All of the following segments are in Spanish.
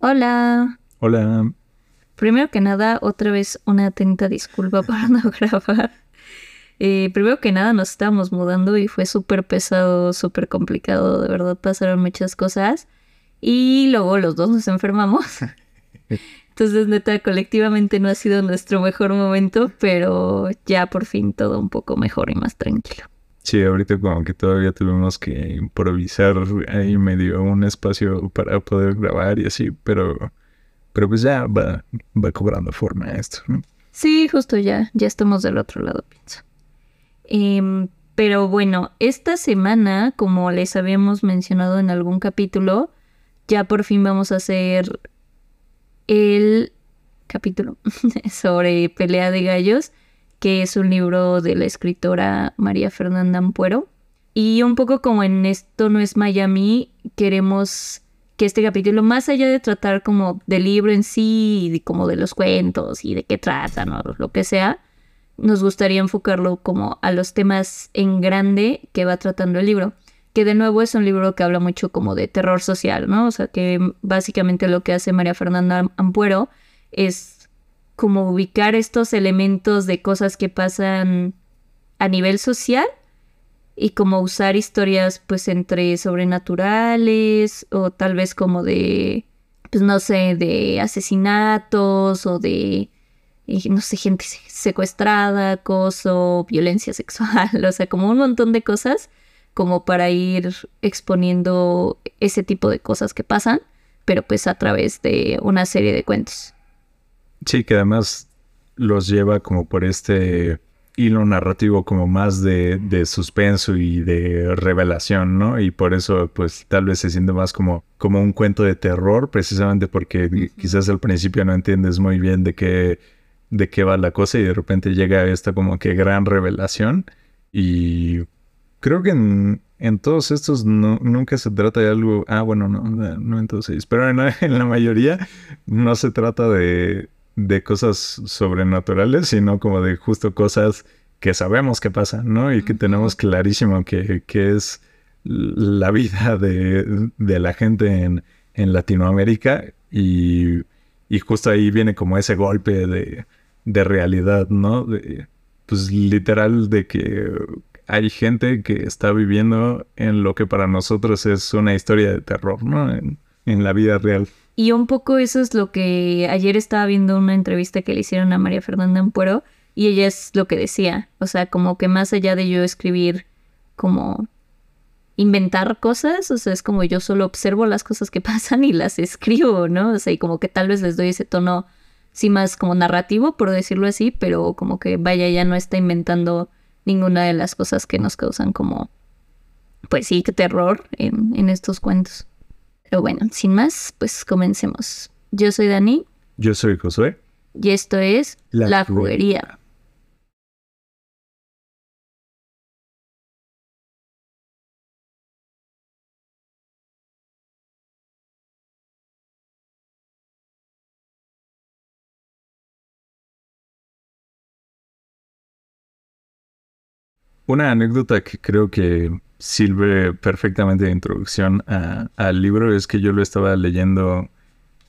Hola. Hola. Primero que nada, otra vez una atenta disculpa para no grabar. Eh, primero que nada, nos estábamos mudando y fue súper pesado, súper complicado. De verdad, pasaron muchas cosas. Y luego los dos nos enfermamos. Entonces, neta, colectivamente no ha sido nuestro mejor momento, pero ya por fin todo un poco mejor y más tranquilo. Sí, ahorita como que todavía tuvimos que improvisar ahí medio un espacio para poder grabar y así, pero, pero pues ya va, va cobrando forma esto, ¿no? Sí, justo ya, ya estamos del otro lado, pienso. Em, pero bueno, esta semana, como les habíamos mencionado en algún capítulo, ya por fin vamos a hacer el capítulo sobre pelea de gallos que es un libro de la escritora María Fernanda Ampuero. Y un poco como en esto no es Miami, queremos que este capítulo, más allá de tratar como del libro en sí, y como de los cuentos y de qué tratan o lo que sea, nos gustaría enfocarlo como a los temas en grande que va tratando el libro. Que de nuevo es un libro que habla mucho como de terror social, ¿no? O sea, que básicamente lo que hace María Fernanda Ampuero es como ubicar estos elementos de cosas que pasan a nivel social y como usar historias pues entre sobrenaturales o tal vez como de pues no sé de asesinatos o de eh, no sé gente secuestrada acoso violencia sexual o sea como un montón de cosas como para ir exponiendo ese tipo de cosas que pasan pero pues a través de una serie de cuentos Sí, que además los lleva como por este hilo narrativo como más de, de, suspenso y de revelación, ¿no? Y por eso pues tal vez se siente más como, como un cuento de terror, precisamente porque quizás al principio no entiendes muy bien de qué, de qué va la cosa y de repente llega esta como que gran revelación y creo que en, en todos estos no, nunca se trata de algo, ah bueno, no, no en todos ellos, pero en en la mayoría no se trata de de cosas sobrenaturales, sino como de justo cosas que sabemos que pasan, ¿no? Y que tenemos clarísimo que, es la vida de, la gente en, en Latinoamérica y, y, justo ahí viene como ese golpe de, de realidad, ¿no? De, pues literal de que hay gente que está viviendo en lo que para nosotros es una historia de terror, ¿no? En, en la vida real. Y un poco eso es lo que ayer estaba viendo una entrevista que le hicieron a María Fernanda Ampuero y ella es lo que decía, o sea, como que más allá de yo escribir como inventar cosas, o sea, es como yo solo observo las cosas que pasan y las escribo, ¿no? O sea, y como que tal vez les doy ese tono, sí, más como narrativo, por decirlo así, pero como que vaya, ya no está inventando ninguna de las cosas que nos causan como, pues sí, terror en, en estos cuentos. Pero bueno, sin más, pues comencemos. Yo soy Dani. Yo soy Josué. Y esto es La, Juguería. Una anécdota que creo que sirve perfectamente de introducción al libro es que yo lo estaba leyendo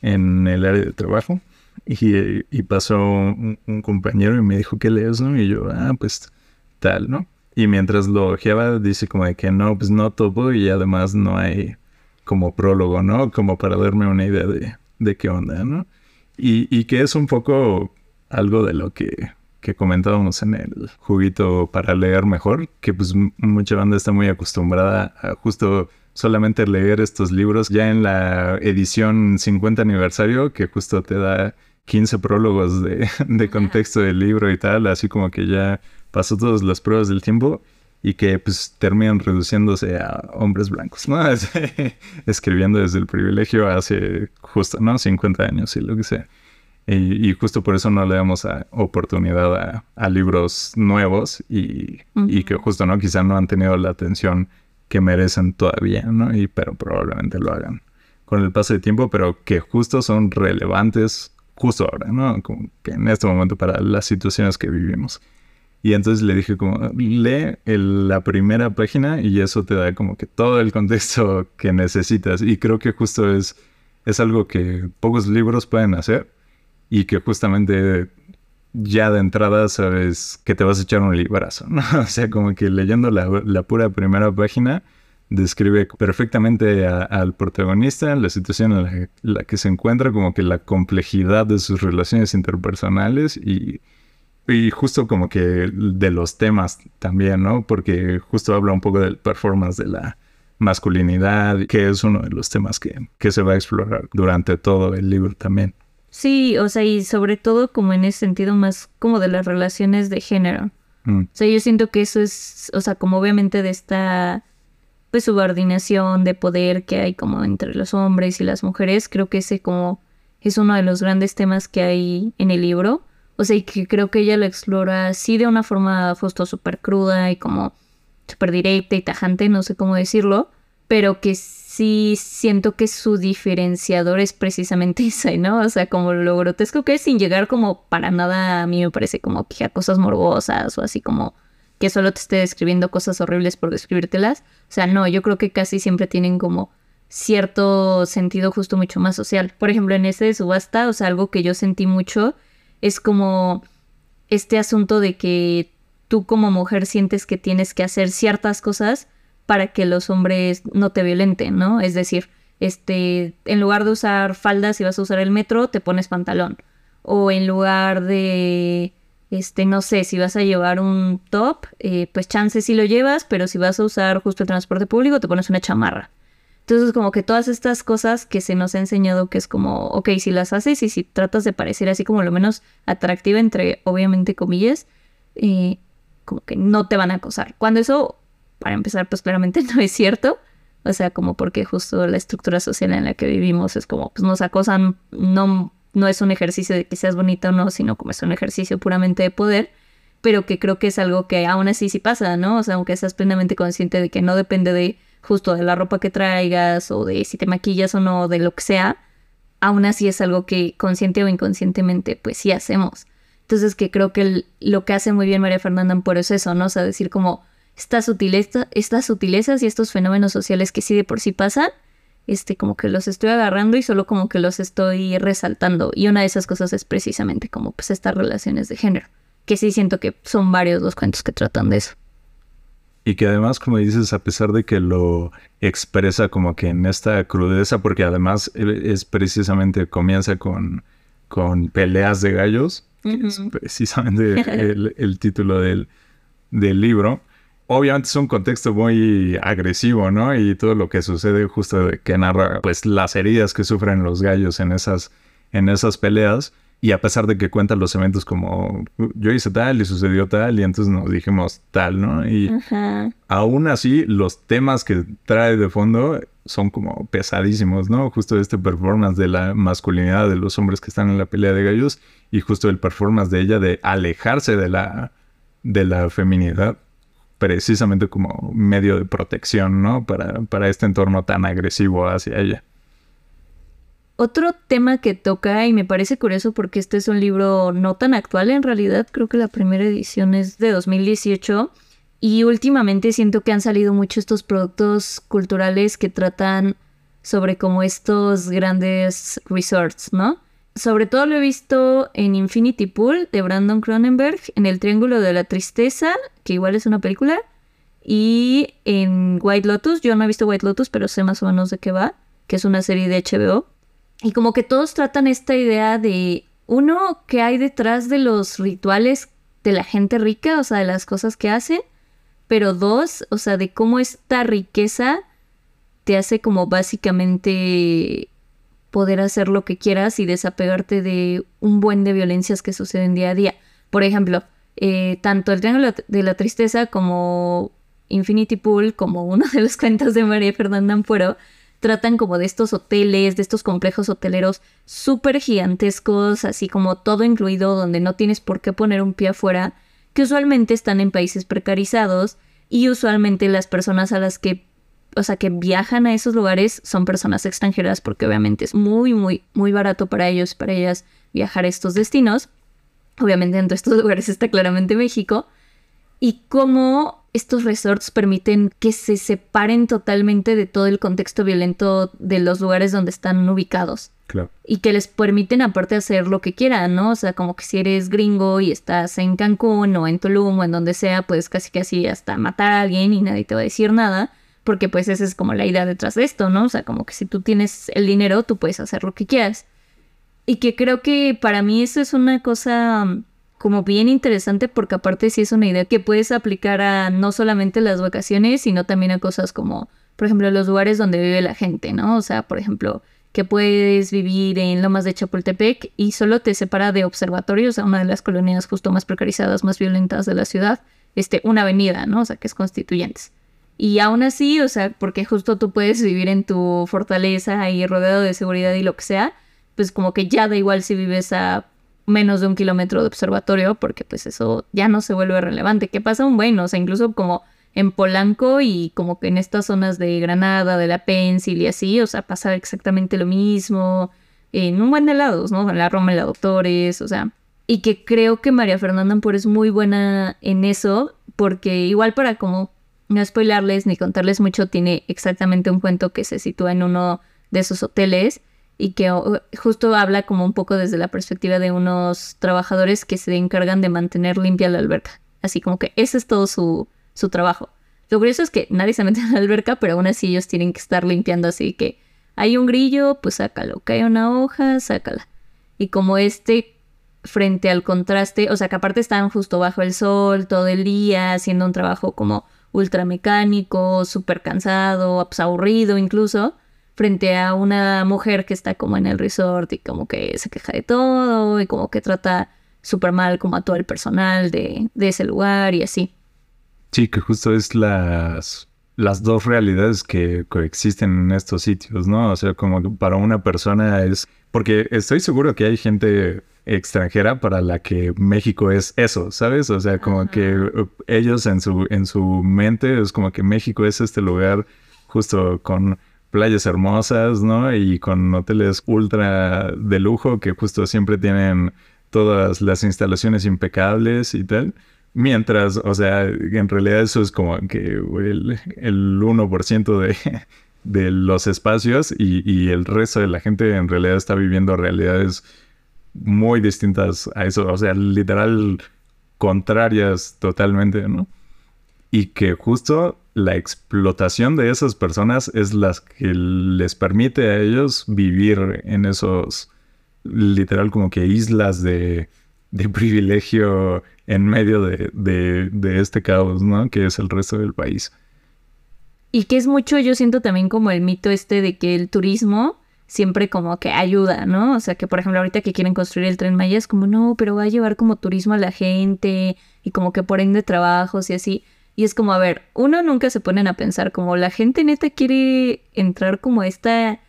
en el área de trabajo y, pasó un, compañero y me dijo, ¿qué lees? No? Y yo, ah, pues tal, ¿no? Y mientras lo ojeaba, dice como de que no, pues no topo y además no hay como prólogo, ¿no? Como para darme una idea de, de qué onda, ¿no? Y, y que es un poco algo de lo que que comentábamos en el juguito para leer mejor, que pues mucha banda está muy acostumbrada a justo solamente leer estos libros ya en la edición 50 aniversario, que justo te da 15 prólogos de, de contexto del libro y tal, así como que ya pasó todas las pruebas del tiempo y que pues terminan reduciéndose a hombres blancos, ¿no? Escribiendo desde el privilegio hace justo, ¿no? 50 años y lo que sea. Y, justo por eso no le damos oportunidad a, libros nuevos y, que justo, ¿no? Quizá no han tenido la atención que merecen todavía, ¿no? Y, pero probablemente lo hagan con el paso de tiempo, pero que justo son relevantes justo ahora, ¿no? Como que en este momento para las situaciones que vivimos. Y entonces le dije como, lee la primera página y eso te da como que todo el contexto que necesitas. Y creo que justo es es algo que pocos libros pueden hacer y que justamente ya de entrada sabes que te vas a echar un librazo, ¿no? O sea, como que leyendo la, pura primera página describe perfectamente al protagonista, la situación en la, que se encuentra, como que la complejidad de sus relaciones interpersonales y, y justo como que de los temas también, ¿no? Porque justo habla un poco del performance de la masculinidad, que es uno de los temas que, que se va a explorar durante todo el libro también. Sí, o sea, y sobre todo como en ese sentido más como de las relaciones de género. Mm. O sea, yo siento que eso es, o sea, como obviamente de esta pues subordinación de poder que hay como entre los hombres y las mujeres, creo que ese como es uno de los grandes temas que hay en el libro. O sea, y que creo que ella lo explora sí de una forma justo súper cruda y como súper directa y tajante, no sé cómo decirlo, pero que sí siento que su diferenciador es precisamente ese, ¿no? O sea, como lo grotesco que es sin llegar como para nada a mí me parece como que a cosas morbosas o así como que solo te esté describiendo cosas horribles por describírtelas. O sea, no, yo creo que casi siempre tienen como cierto sentido justo mucho más social. Por ejemplo, en ese de subasta, o sea, algo que yo sentí mucho es como este asunto de que tú como mujer sientes que tienes que hacer ciertas cosas para que los hombres no te violenten, ¿no? Es decir, este, en lugar de usar faldas y vas a usar el metro, te pones pantalón. O en lugar de, este, no sé, si vas a llevar un top, eh, pues chance sí lo llevas, pero si vas a usar justo el transporte público, te pones una chamarra. Entonces, como que todas estas cosas que se nos ha enseñado que es como, ok, si las haces y si tratas de parecer así como lo menos atractiva, entre obviamente comillas, eh, como que no te van a acosar. Cuando eso para empezar, pues claramente no es cierto. O sea, como porque justo la estructura social en la que vivimos es como, pues nos acosan, no, no es un ejercicio de que seas bonita o no, sino como es un ejercicio puramente de poder, pero que creo que es algo que aún así sí pasa, ¿no? O sea, aunque seas plenamente consciente de que no depende de justo de la ropa que traigas o de si te maquillas o no, de lo que sea, aún así es algo que consciente o inconscientemente pues sí hacemos. Entonces que creo que lo que hace muy bien María Fernanda por eso es eso, ¿no? O sea, decir como estas, estas sutilezas y estos fenómenos sociales que sí de por sí pasan, este, como que los estoy agarrando y solo como que los estoy resaltando. Y una de esas cosas es precisamente como pues estas relaciones de género, que sí siento que son varios los cuentos que tratan de eso. Y que además, como dices, a pesar de que lo expresa como que en esta crudeza, porque además e, es precisamente, comienza con, con peleas de gallos, que es precisamente el, título del, del libro obviamente es un contexto muy agresivo, ¿no? Y todo lo que sucede justo de que narra, pues, las heridas que sufren los gallos en esas, en esas peleas. Y a pesar de que cuenta los eventos como yo hice tal y sucedió tal y entonces nos dijimos tal, ¿no? Y aún así los temas que trae de fondo son como pesadísimos, ¿no? Justo este performance de la masculinidad de los hombres que están en la pelea de gallos y justo el performance de ella de alejarse de la, de la feminidad precisamente como medio de protección, ¿no? Para, para este entorno tan agresivo hacia ella. Otro tema que toca, y me parece curioso porque este es un libro no tan actual en realidad, creo que la primera edición es de 2018, y últimamente siento que han salido mucho estos productos culturales que tratan sobre como estos grandes resorts, ¿no? Sobre todo lo he visto en Infinity Pool de Brandon Cronenberg, en El Triángulo de la Tristeza, que igual es una película, y en White Lotus. Yo no he visto White Lotus, pero sé más o menos de qué va, que es una serie de HBO. Y como que todos tratan esta idea de, uno, que hay detrás de los rituales de la gente rica, o sea, de las cosas que hacen, pero dos, o sea, de cómo esta riqueza te hace como básicamente poder hacer lo que quieras y desapegarte de un buen de violencias que suceden día a día. Por ejemplo, eh, tanto el Triángulo de la Tristeza como Infinity Pool, como uno de los cuentos de María Fernanda Ampuero, tratan como de estos hoteles, de estos complejos hoteleros súper gigantescos, así como todo incluido, donde no tienes por qué poner un pie afuera, que usualmente están en países precarizados y usualmente las personas a las que o sea, que viajan a esos lugares son personas extranjeras porque obviamente es muy, muy, muy barato para ellos, para ellas viajar a estos destinos. Obviamente entre estos lugares está claramente México. Y cómo estos resorts permiten que se separen totalmente de todo el contexto violento de los lugares donde están ubicados. Claro. Y que les permiten aparte hacer lo que quieran, ¿no? O sea, como que si eres gringo y estás en Cancún o en Tulum o en donde sea, pues casi casi hasta matar a alguien y nadie te va a decir nada, porque pues esa es como la idea detrás de esto, ¿no? O sea, como que si tú tienes el dinero, tú puedes hacer lo que quieras. Y que creo que para mí eso es una cosa como bien interesante porque aparte sí es una idea que puedes aplicar a no solamente las vacaciones, sino también a cosas como, por ejemplo, los lugares donde vive la gente, ¿no? O sea, por ejemplo, que puedes vivir en Lomas de Chapultepec y solo te separa de observatorios, o sea, una de las colonias justo más precarizadas, más violentas de la ciudad, este, una avenida, ¿no? O sea, que es Constituyentes. Y aún así, o sea, porque justo tú puedes vivir en tu fortaleza y rodeado de seguridad y lo que sea, pues como que ya da igual si vives a menos de un kilómetro de observatorio, porque pues eso ya no se vuelve relevante. ¿Qué pasa un bueno? O sea, incluso como en Polanco y como que en estas zonas de Granada, de la Pencil y así, o sea, pasa exactamente lo mismo, en un buen de lados, ¿no? En la Roma, en la Doctores, o sea, y que creo que María Fernanda Ampur es muy buena en eso, porque igual para como no spoilarles ni contarles mucho, tiene exactamente un cuento que se sitúa en uno de esos hoteles y que justo habla como un poco desde la perspectiva de unos trabajadores que se encargan de mantener limpia la alberca. Así como que ese es todo su, su trabajo. Lo curioso es que nadie se mete en la alberca, pero aún así ellos tienen que estar limpiando, así que hay un grillo, pues sácalo, cae una hoja, sácala. Y como este frente al contraste, o sea que aparte están justo bajo el sol todo el día, haciendo un trabajo como ultramecánico, súper cansado, pues, aburrido incluso, frente a una mujer que está como en el resort y como que se queja de todo y como que trata súper mal como a todo el personal de, ese lugar y así. Sí, que justo es las, las dos realidades que coexisten en estos sitios, ¿no? O sea, como para una persona es... Porque estoy seguro que hay gente extranjera para la que México es eso, ¿sabes? O sea, como que ellos en su, en su mente es como que México es este lugar justo con playas hermosas, ¿no? Y con hoteles ultra de lujo que justo siempre tienen todas las instalaciones impecables y tal. Mientras, o sea, en realidad eso es como que el, el 1% de, de los espacios y, y, el resto de la gente en realidad está viviendo realidades muy distintas a eso, o sea, literal contrarias totalmente, ¿no? Y que justo la explotación de esas personas es la que les permite a ellos vivir en esos, literal, como que islas de, de privilegio en medio de, de, de, este caos, ¿no? Que es el resto del país. Y que es mucho, yo siento también como el mito este de que el turismo siempre como que ayuda, ¿no? O sea, que por ejemplo ahorita que quieren construir el tren Maya es como, no, pero va a llevar como turismo a la gente y como que por ende trabajos y así. Y es como, a ver, uno nunca se ponen a pensar como la gente neta quiere entrar como a esta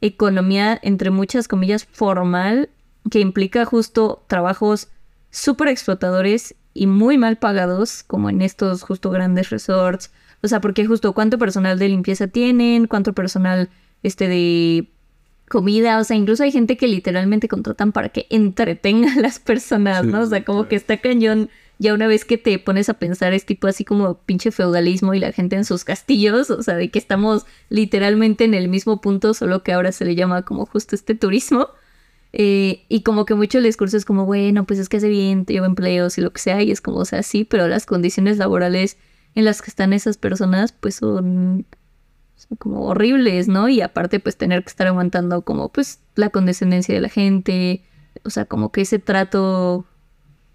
economía, entre muchas comillas, formal, que implica justo trabajos súper explotadores y muy mal pagados, como en estos justo grandes resorts. O sea, porque justo cuánto personal de limpieza tienen, cuánto personal este de comida, o sea, incluso hay gente que literalmente contratan para que entretenga a las personas, ¿no? O sea, como que está cañón ya una vez que te pones a pensar es tipo así como pinche feudalismo y la gente en sus castillos, o sea, de que estamos literalmente en el mismo punto, solo que ahora se le llama como justo este turismo. Eh, y como que mucho el discurso es como, bueno, pues es que hace bien, te llevo empleos y lo que sea, y es como, o sea, sí, pero las condiciones laborales en las que están esas personas, pues son como horribles, ¿no? Y aparte, pues tener que estar aguantando como, pues, la condescendencia de la gente, o sea, como que ese trato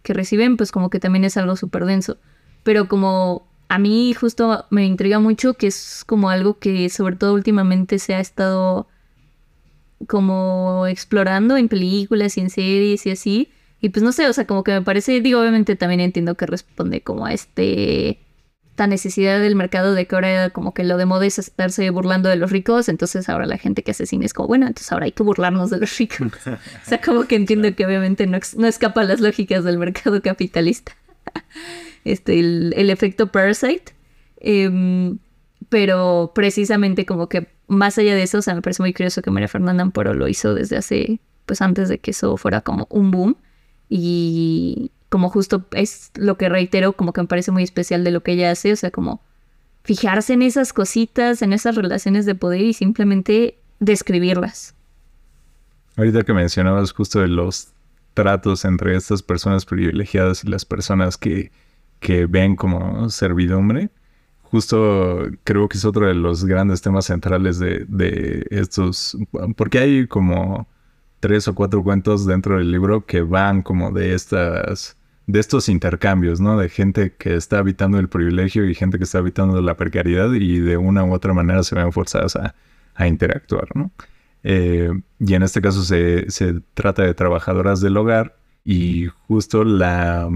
que reciben, pues como que también es algo súper denso. Pero como a mí justo me intriga mucho que es como algo que sobre todo últimamente se ha estado como explorando en películas y en series y así. Y pues no sé, o sea, como que me parece, digo, obviamente también entiendo que responde como a este esta necesidad del mercado de que ahora como que lo de moda es estarse burlando de los ricos, entonces ahora la gente que hace cine es como, bueno, entonces ahora hay que burlarnos de los ricos. o sea, como que entiendo que obviamente no, no escapa a las lógicas del mercado capitalista. este, el, efecto Parasite. Em, pero precisamente como que más allá de eso, o sea, me parece muy curioso que María Fernanda Amporo lo hizo desde hace, pues antes de que eso fuera como un boom. Y como justo es lo que reitero, como que me parece muy especial de lo que ella hace, o sea, como fijarse en esas cositas, en esas relaciones de poder y simplemente describirlas. Ahorita que mencionabas justo de los tratos entre estas personas privilegiadas y las personas que, que ven como servidumbre, justo creo que es otro de los grandes temas centrales de, de estos, porque hay como tres o cuatro cuentos dentro del libro que van como de estas de estos intercambios, ¿no? De gente que está habitando el privilegio y gente que está habitando la precariedad y de una u otra manera se ven forzadas a, interactuar, ¿no? Eh, y en este caso se, trata de trabajadoras del hogar y justo la,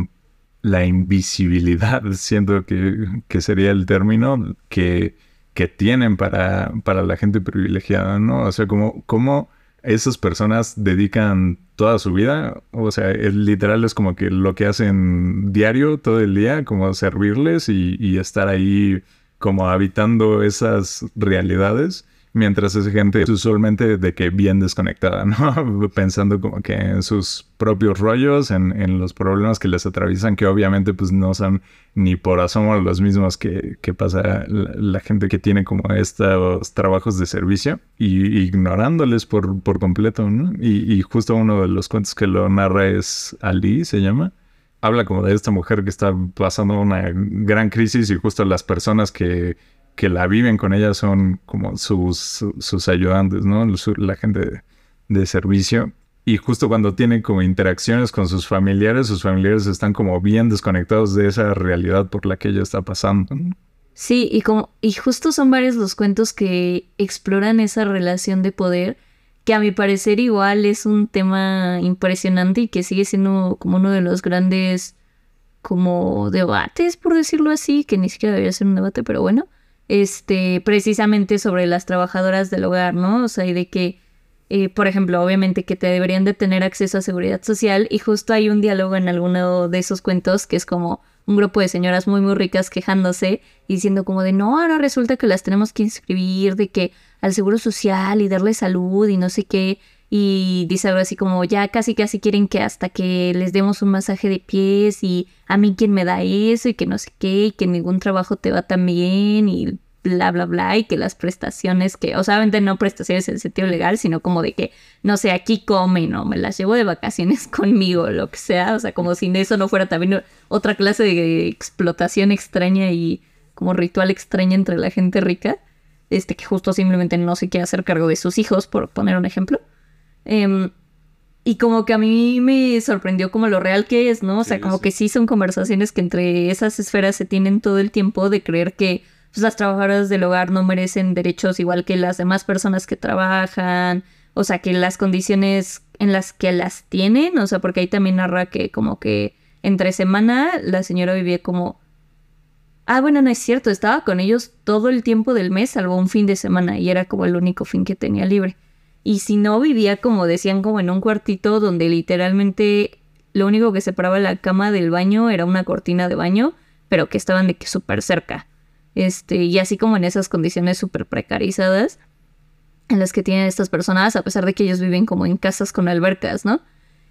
la invisibilidad, siento que, que, sería el término que, que tienen para, para la gente privilegiada, ¿no? O sea, como, como esas personas dedican toda su vida, o sea, literal es como que lo que hacen diario, todo el día, como servirles y, y estar ahí como habitando esas realidades Mientras es gente usualmente de que bien desconectada, ¿no? Pensando como que en sus propios rollos, en, los problemas que les atraviesan, que obviamente pues no son ni por asomo los mismos que, pasa la, gente que tiene como estos trabajos de servicio y ignorándoles por, por completo, ¿no? Y, y justo uno de los cuentos que lo narra es Ali, se llama habla como de esta mujer que está pasando una gran crisis y justo las personas que que la viven con ella son como sus, sus ayudantes, ¿no? La gente de, servicio. Y justo cuando tienen como interacciones con sus familiares, sus familiares están como bien desconectados de esa realidad por la que ella está pasando. Sí, y como, y justo son varios los cuentos que exploran esa relación de poder, que a mi parecer igual es un tema impresionante y que sigue siendo como uno de los grandes como debates, por decirlo así, que ni siquiera debería ser un debate, pero bueno, este, precisamente sobre las trabajadoras del hogar, ¿no? O sea, y de que, eh, por ejemplo, obviamente que te deberían de tener acceso a seguridad social y justo hay un diálogo en alguno de esos cuentos que es como un grupo de señoras muy muy ricas quejándose y diciendo como de no, ahora resulta que las tenemos que inscribir de que al seguro social y darle salud y no sé qué y dice algo así como ya casi casi quieren que hasta que les demos un masaje de pies y a mí quien me da eso y que no sé qué y que ningún trabajo te va tan bien y bla bla bla y que las prestaciones que, o sea, no prestaciones en sentido legal, sino como de que, no sé, aquí comen o me las llevo de vacaciones conmigo, lo que sea, o sea, como si eso no fuera también otra clase de explotación extraña y como ritual extraña entre la gente rica, este que justo simplemente no se quiere hacer cargo de sus hijos, por poner un ejemplo. Em, y como que a mí me sorprendió como lo real que es, ¿no? O sea, como que sí son conversaciones que entre esas esferas se tienen todo el tiempo de creer que pues, las trabajadoras del hogar no merecen derechos igual que las demás personas que trabajan, o sea, que las condiciones en las que las tienen, o sea, porque ahí también narra que como que entre semana la señora vivía como... Ah, bueno, no es cierto, estaba con ellos todo el tiempo del mes, salvo un fin de semana, y era como el único fin que tenía libre. Y si no, vivía como decían, como en un cuartito donde literalmente lo único que separaba la cama del baño era una cortina de baño, pero que estaban de que súper cerca. Este, y así como en esas condiciones súper precarizadas en las que tienen estas personas, a pesar de que ellos viven como en casas con albercas, ¿no?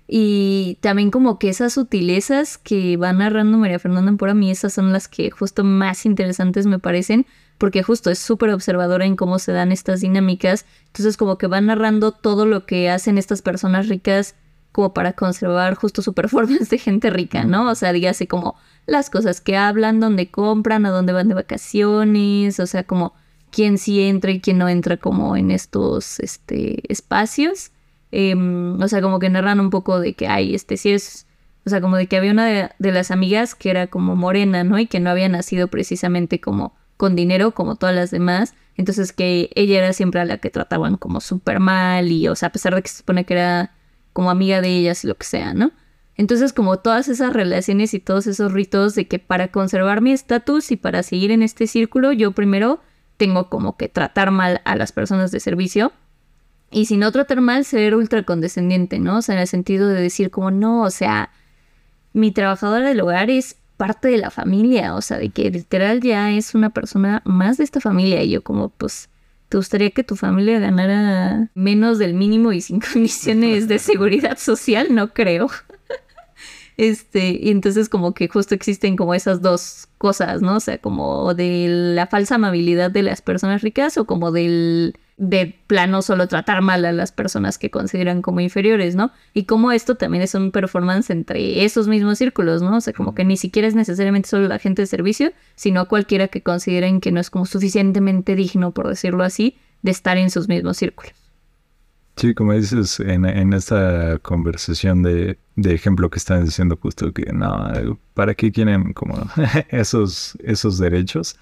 Y también como que esas sutilezas que va narrando María Fernanda por a mí, esas son las que justo más interesantes me parecen, porque justo es súper observadora en cómo se dan estas dinámicas. Entonces como que va narrando todo lo que hacen estas personas ricas como para conservar justo su performance de gente rica, ¿no? O sea, dígase como las cosas que hablan, dónde compran, a dónde van de vacaciones, o sea, como quién sí entra y quién no entra como en estos este, espacios. Em, o sea, como que narran un poco de que hay, este, sí es, o sea, como de que había una de, de las amigas que era como morena, ¿no? Y que no había nacido precisamente como con dinero como todas las demás. Entonces que ella era siempre a la que trataban como súper mal y, o sea, a pesar de que se supone que era como amiga de ellas y lo que sea, ¿no? Entonces como todas esas relaciones y todos esos ritos de que para conservar mi estatus y para seguir en este círculo, yo primero tengo como que tratar mal a las personas de servicio. Y si no tratar mal, ser ultra condescendiente, ¿no? O sea, en el sentido de decir como no, o sea, mi trabajadora del hogar es parte de la familia, o sea, de que literal ya es una persona más de esta familia y yo como pues ¿Te gustaría que tu familia ganara menos del mínimo y sin condiciones de seguridad social? No creo. Este, y entonces como que justo existen como esas dos cosas, ¿no? O sea, como de la falsa amabilidad de las personas ricas o como del de plano solo tratar mal a las personas que consideran como inferiores, ¿no? Y como esto también es un performance entre esos mismos círculos, ¿no? O sea, como que ni siquiera es necesariamente solo la gente de servicio, sino cualquiera que consideren que no es como suficientemente digno, por decirlo así, de estar en sus mismos círculos. Sí, como dices en, en esta conversación de, de, ejemplo que están diciendo justo que no, ¿para qué quieren como esos, esos derechos?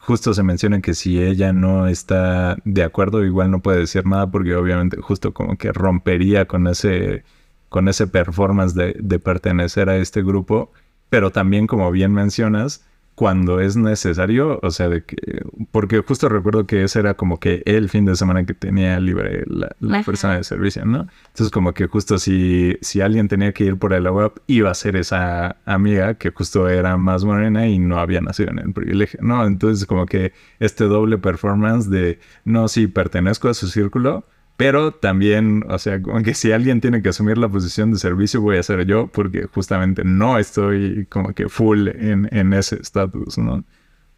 Justo se menciona que si ella no está de acuerdo, igual no puede decir nada porque obviamente justo como que rompería con ese, con ese performance de, de pertenecer a este grupo. Pero también, como bien mencionas, cuando es necesario, o sea, de que, porque justo recuerdo que ese era como que el fin de semana que tenía libre la, persona de servicio, ¿no? Entonces como que justo si, si alguien tenía que ir por el web, iba a ser esa amiga que justo era más morena y no había nacido en el privilegio, ¿no? Entonces como que este doble performance de, no, si pertenezco a su círculo, pero también, o sea, como que si alguien tiene que asumir la posición de servicio, voy a ser yo, porque justamente no estoy como que full en, en ese estatus, ¿no?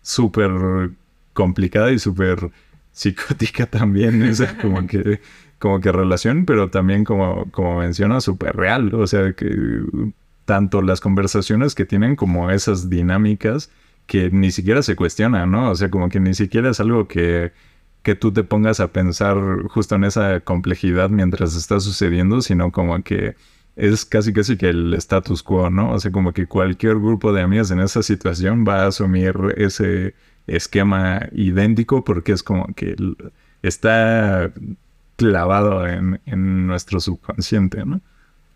Súper complicada y súper psicótica también, esa como que, como que relación, pero también como, como menciona, súper real, o sea, que tanto las conversaciones que tienen como esas dinámicas que ni siquiera se cuestionan, ¿no? O sea, como que ni siquiera es algo que que tú te pongas a pensar justo en esa complejidad mientras está sucediendo, sino como que es casi casi que el status quo, ¿no? O sea, como que cualquier grupo de amigas en esa situación va a asumir ese esquema idéntico porque es como que está clavado en, en nuestro subconsciente, ¿no?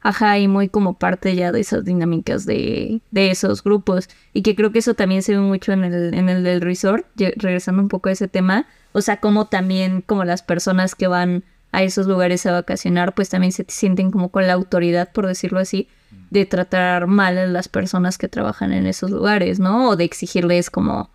Ajá, y muy como parte ya de esas dinámicas de, de, esos grupos. Y que creo que eso también se ve mucho en el, en el del resort, regresando un poco a ese tema. O sea, como también como las personas que van a esos lugares a vacacionar, pues también se sienten como con la autoridad, por decirlo así, de tratar mal a las personas que trabajan en esos lugares, ¿no? O de exigirles como,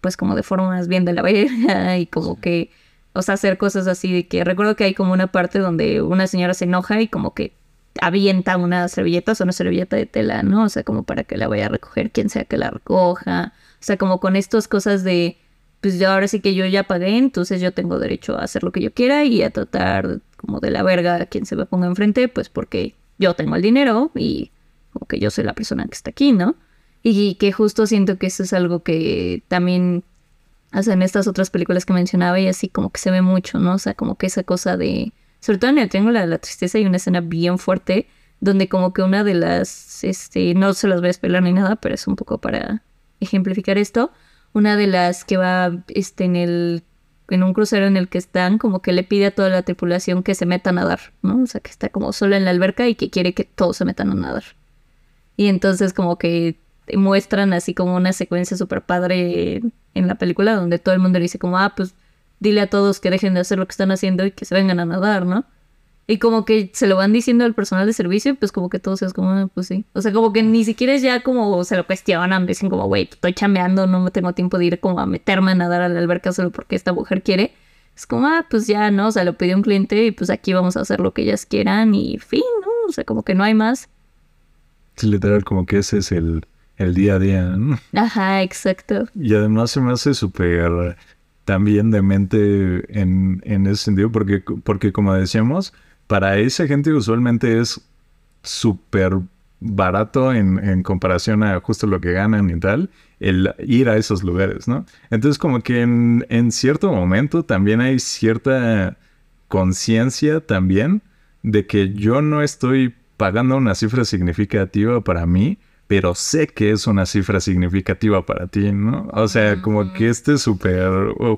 pues como de formas bien de la verga y como que, o sea, hacer cosas así de que recuerdo que hay como una parte donde una señora se enoja y como que avienta una servilleta o una servilleta de tela, ¿no? O sea, como para que la vaya a recoger quien sea que la recoja. O sea, como con estas cosas de, pues yo ahora sí que yo ya pagué, entonces yo tengo derecho a hacer lo que yo quiera y a tratar como de la verga a quien se me ponga enfrente, pues porque yo tengo el dinero y como que yo soy la persona que está aquí, ¿no? Y que justo siento que eso es algo que también hacen estas otras películas que mencionaba y así como que se ve mucho, ¿no? O sea, como que esa cosa de sobre todo en el Triángulo de la Tristeza hay una escena bien fuerte donde como que una de las, este, no se las voy a esperar ni nada, pero es un poco para ejemplificar esto, una de las que va este, en el en un crucero en el que están, como que le pide a toda la tripulación que se metan a nadar, ¿no? O sea, que está como solo en la alberca y que quiere que todos se metan a nadar. Y entonces como que muestran así como una secuencia súper padre en la película donde todo el mundo dice como, ah, pues dile a todos que dejen de hacer lo que están haciendo y que se vengan a nadar, ¿no? Y como que se lo van diciendo al personal de servicio, pues como que todos es como, ah, pues sí. O sea, como que ni siquiera es ya como se lo cuestionan, dicen como, güey, estoy chambeando, no tengo tiempo de ir como a meterme a nadar a la alberca solo porque esta mujer quiere. Es como, ah, pues ya, ¿no? O sea, lo pidió un cliente y pues aquí vamos a hacer lo que ellas quieran y fin, ¿no? O sea, como que no hay más. Sí, literal, como que ese es el, el día a día, ¿no? Ajá, exacto. Y además se me hace súper también de mente en, en ese sentido, porque, porque como decíamos, para esa gente usualmente es súper barato en, en, comparación a justo lo que ganan y tal, el ir a esos lugares, ¿no? Entonces como que en, en cierto momento también hay cierta conciencia también de que yo no estoy pagando una cifra significativa para mí, pero sé que es una cifra significativa para ti, ¿no? O sea, como que este súper,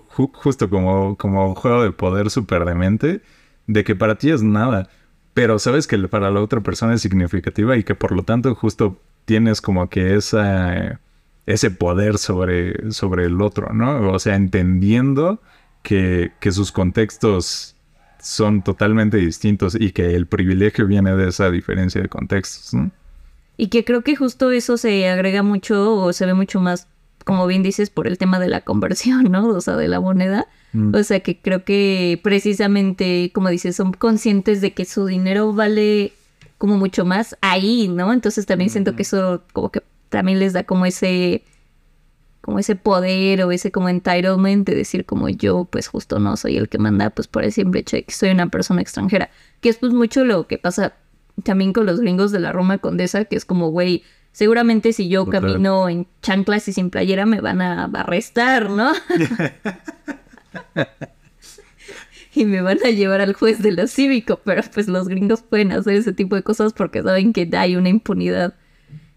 justo como, como un juego de poder súper demente, de que para ti es nada, pero sabes que para la otra persona es significativa y que por lo tanto justo tienes como que esa, ese poder sobre, sobre el otro, ¿no? O sea, entendiendo que, que sus contextos son totalmente distintos y que el privilegio viene de esa diferencia de contextos, ¿no? Y que creo que justo eso se agrega mucho o se ve mucho más, como bien dices, por el tema de la conversión, ¿no? O sea, de la moneda. Mm. O sea, que creo que precisamente, como dices, son conscientes de que su dinero vale como mucho más ahí, ¿no? Entonces también siento que eso como que también les da como ese como ese poder o ese como entitlement de decir como yo pues justo no soy el que manda pues por el simple hecho de que soy una persona extranjera. Que es pues mucho lo que pasa también con los gringos de la Roma Condesa, que es como, güey, seguramente si yo camino en chanclas y sin playera me van a arrestar, ¿no? y me van a llevar al juez de lo cívico, pero pues los gringos pueden hacer ese tipo de cosas porque saben que hay una impunidad.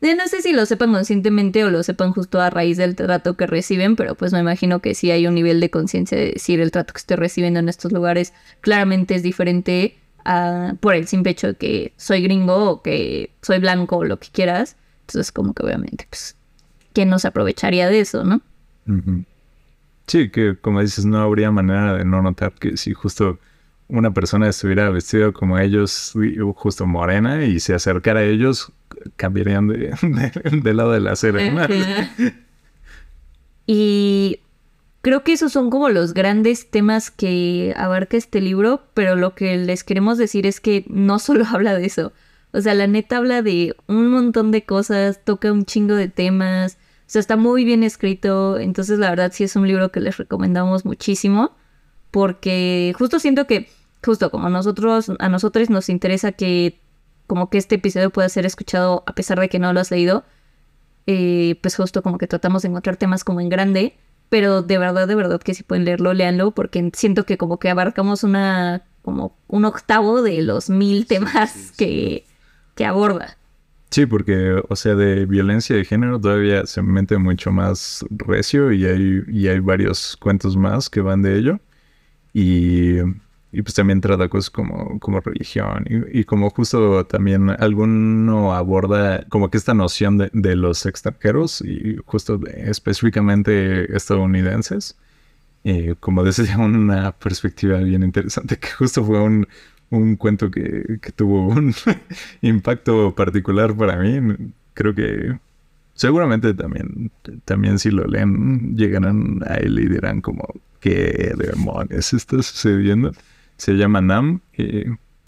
no sé si lo sepan conscientemente o lo sepan justo a raíz del trato que reciben, pero pues me imagino que sí hay un nivel de conciencia de decir el trato que estoy recibiendo en estos lugares claramente es diferente por el simple hecho de que soy gringo o que soy blanco o lo que quieras. Entonces como que obviamente pues, ¿quién no se aprovecharía de eso, no? Sí, que como dices, no habría manera de no notar que si justo una persona estuviera vestida como ellos, justo morena, y se acercara a ellos, cambiarían de, lado de la acera. y creo que esos son como los grandes temas que abarca este libro, pero lo que les queremos decir es que no solo habla de eso. O sea, la neta habla de un montón de cosas, toca un chingo de temas o sea, está muy bien escrito. Entonces, la verdad, sí es un libro que les recomendamos muchísimo. Porque justo siento que, justo como nosotros, a nosotros nos interesa que como que este episodio pueda ser escuchado a pesar de que no lo has leído. Eh, pues justo como que tratamos de encontrar temas como en grande. Pero de verdad, de verdad que si pueden leerlo, léanlo. Porque siento que como que abarcamos una, como un octavo de los mil temas Que, que aborda. Sí, porque, o sea, de violencia de género todavía se mete mucho más recio y hay, y hay varios cuentos más que van de ello. Y, y pues también trata cosas como, como religión y, como justo también alguno aborda como que esta noción de, de los extranjeros y justo específicamente estadounidenses. Eh, como desde una perspectiva bien interesante, que justo fue un, un cuento que, tuvo un impacto particular para mí. Creo que seguramente también, también si lo leen, llegarán a él y dirán como, ¿qué demonios está sucediendo? Se llama Nam y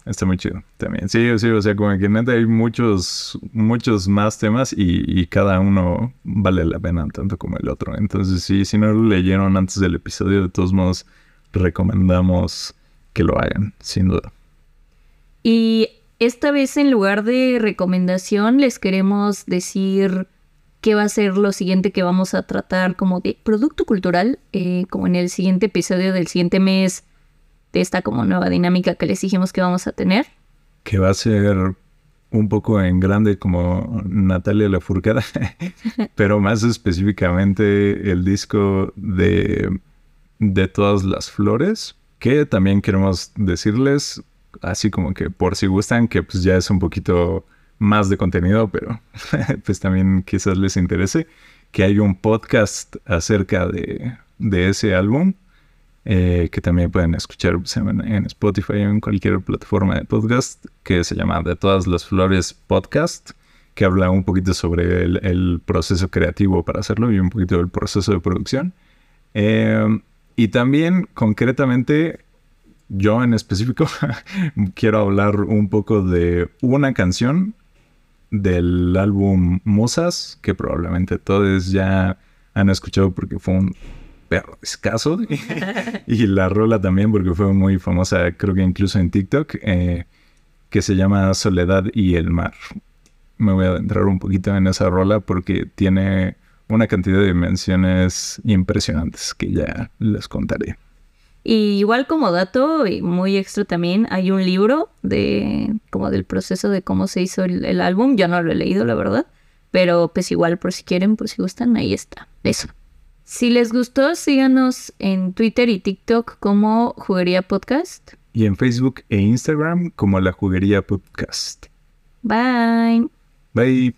está muy chido también. Sí, sí, o sea, como que neta hay muchos, muchos más temas y, y, cada uno vale la pena tanto como el otro. Entonces, sí, si no lo leyeron antes del episodio, de todos modos, recomendamos que lo hagan, sin duda. Y esta vez en lugar de recomendación les queremos decir qué va a ser lo siguiente que vamos a tratar como de producto cultural, eh, como en el siguiente episodio del siguiente mes de esta como nueva dinámica que les dijimos que vamos a tener. Que va a ser un poco en grande como Natalia La Furcada, pero más específicamente el disco de, de todas las flores, que también queremos decirles así como que por si gustan, que pues ya es un poquito más de contenido, pero pues también quizás les interese, que hay un podcast acerca de, ese álbum, eh, que también pueden escuchar pues, en, Spotify o en cualquier plataforma de podcast, que se llama De todas las flores podcast, que habla un poquito sobre el, proceso creativo para hacerlo y un poquito del proceso de producción. Eh, y también concretamente yo en específico quiero hablar un poco de una canción del álbum Musas, que probablemente todos ya han escuchado porque fue un perro escaso. y la rola también porque fue muy famosa, creo que incluso en TikTok, eh, que se llama Soledad y el Mar. Me voy a adentrar un poquito en esa rola porque tiene una cantidad de dimensiones impresionantes que ya les contaré. Igual como dato y muy extra también, hay un libro de como del proceso de cómo se hizo el, álbum. Yo no lo he leído, la verdad. Pero pues igual por si quieren, por si gustan, ahí está. Eso. Si les gustó, síganos en Twitter y TikTok como Juguería Podcast. Y en Facebook e Instagram como La Juguería Podcast. Bye. Bye.